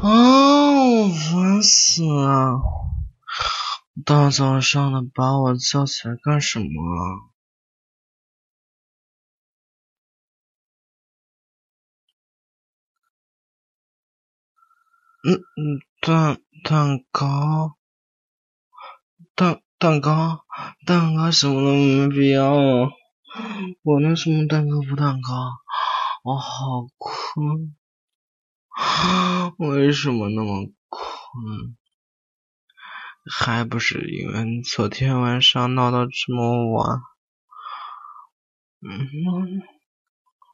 啊，我烦死了！大早上的把我叫起来干什么？嗯嗯，蛋蛋糕，蛋蛋糕，蛋糕什么都没必要。我能什么蛋糕不蛋糕？我好困，啊为什么那么困？还不是因为昨天晚上闹到这么晚。嗯，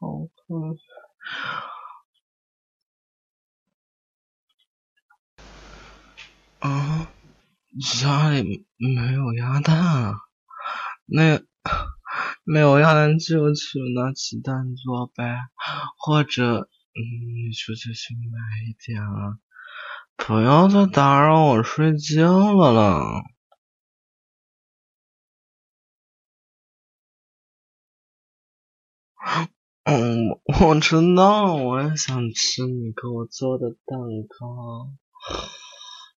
好困。啊，家里没有鸭蛋啊，那没有鸭蛋就去拿鸡蛋做呗，或者嗯，你出去去买一点啊，不要再打扰我睡觉了啦。嗯，我知道，我也想吃你给我做的蛋糕。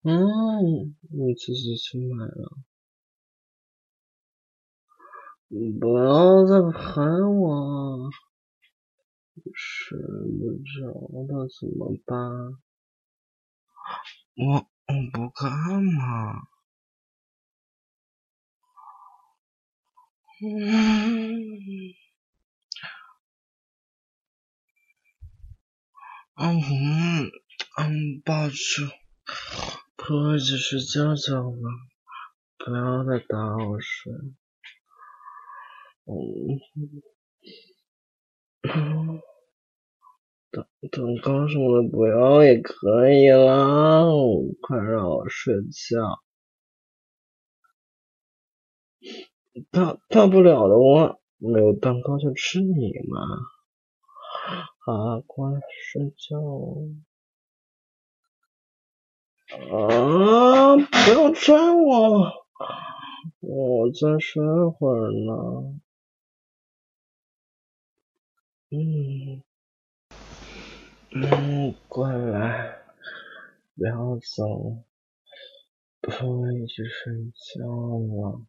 嗯，你自己去买了，你不要再拍我，睡不着了怎么办？我我不干嘛？嗯，嗯嗯，抱住。可以继续觉觉吧？不要再打我睡。嗯，蛋糕什么的不要也可以啦，快让我睡觉。大大不了的话，没有蛋糕就吃你嘛。好，乖，睡觉。啊！不要拽我，我再睡会儿呢。嗯，嗯，过来，不要走，不一起睡觉了。